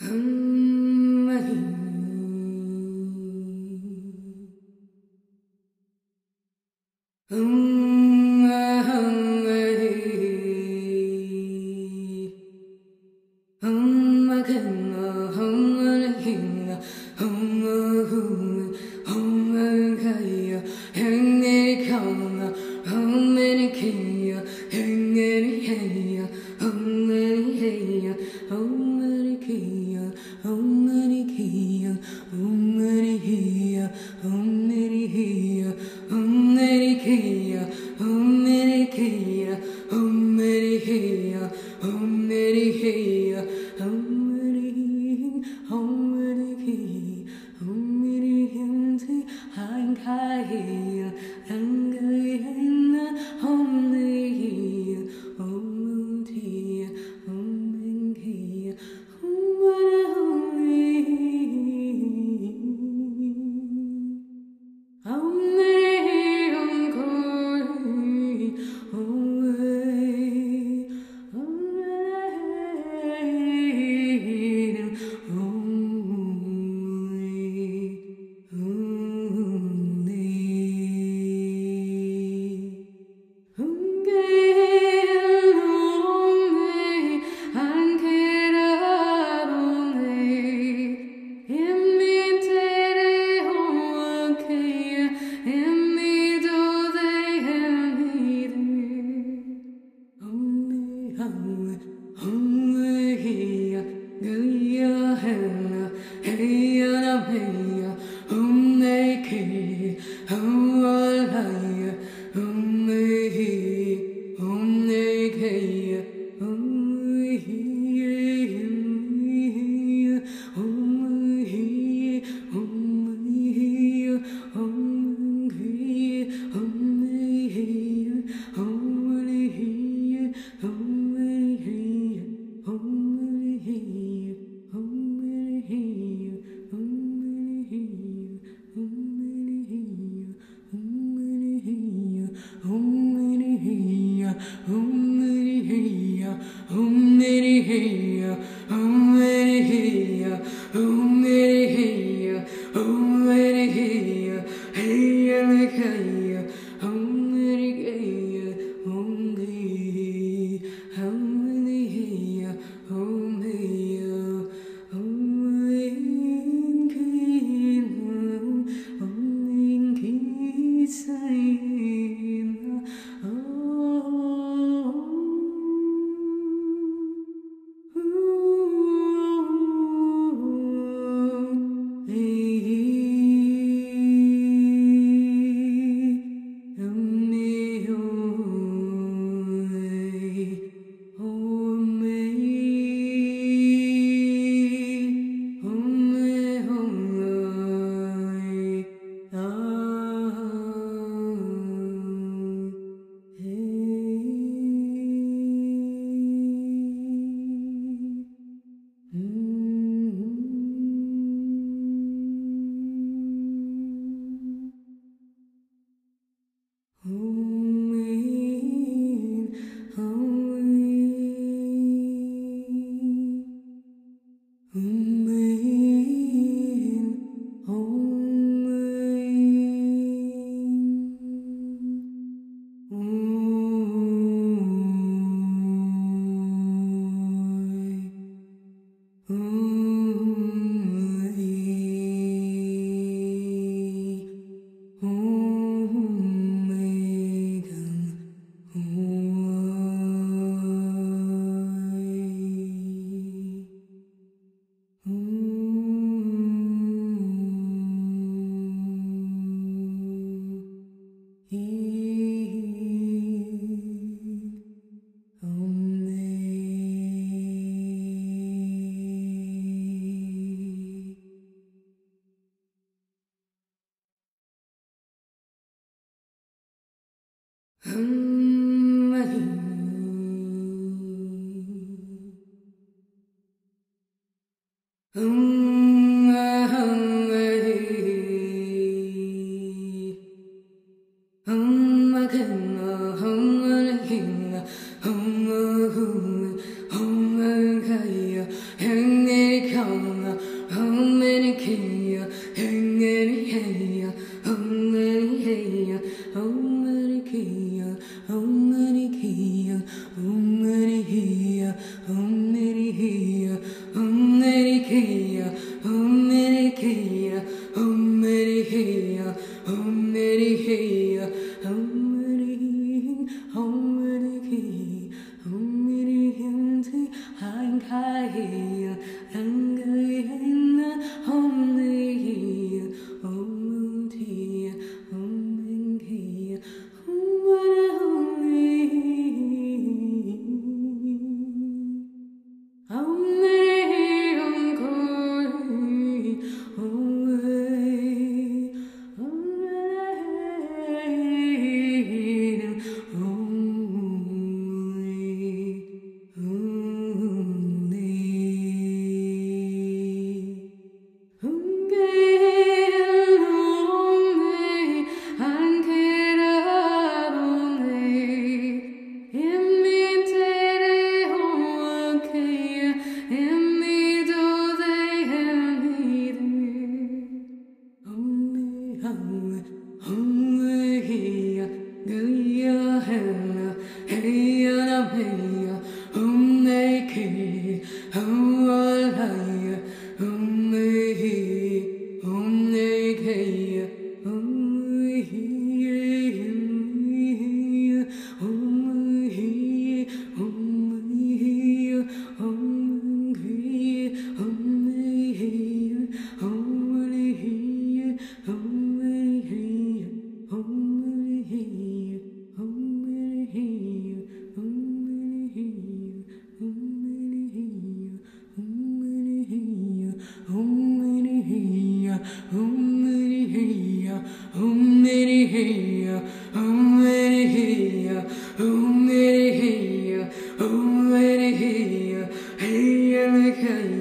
Hum, hum, 一次 How many can you Oh. can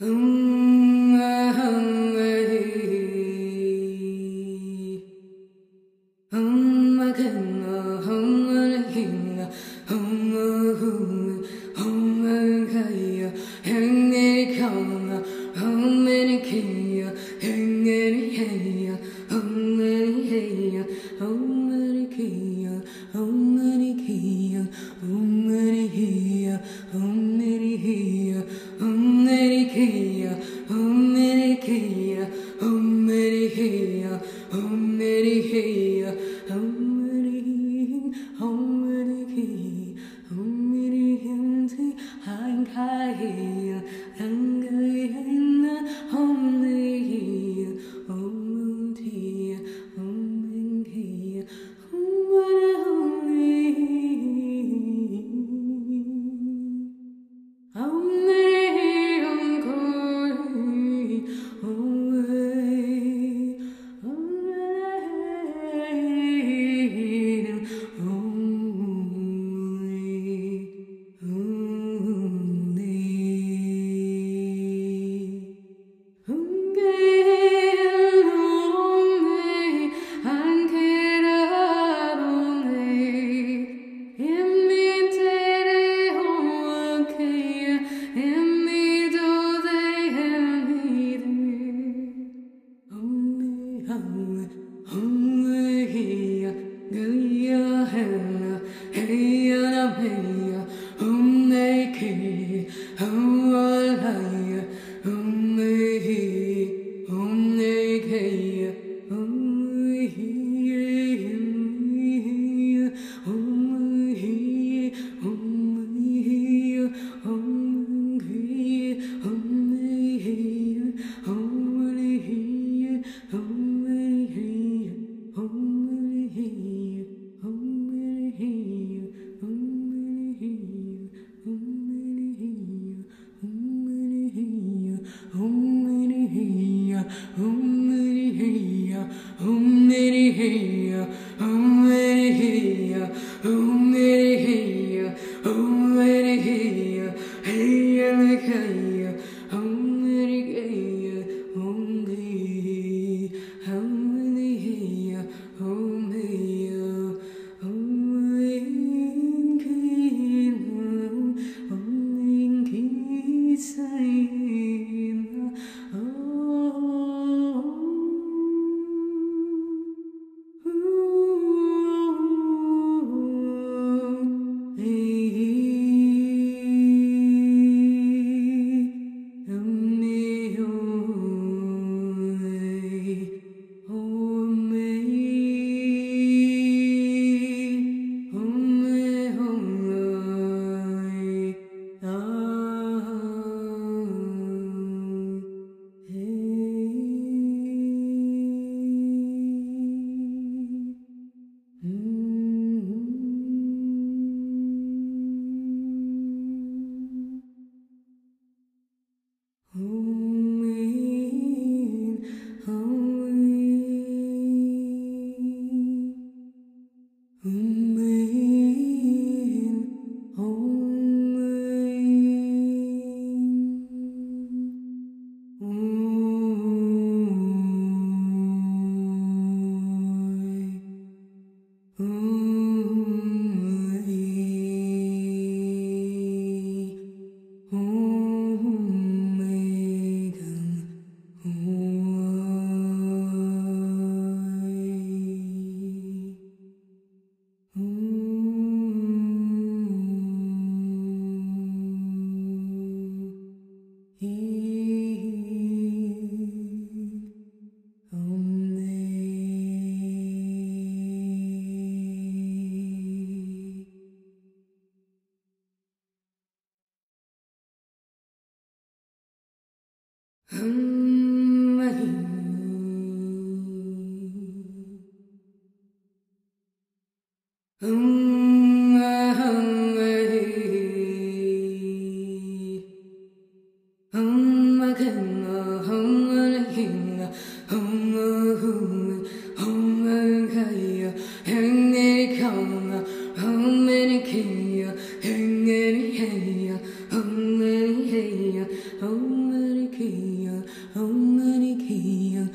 Hmm. higher and heal.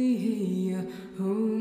we.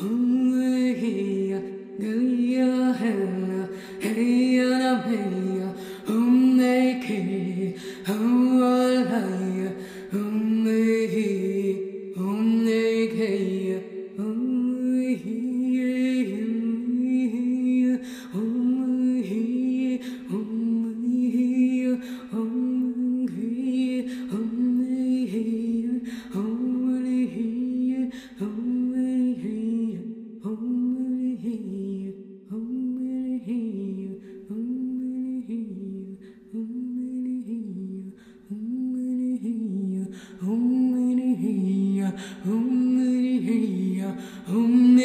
Om Niri Hiya, Om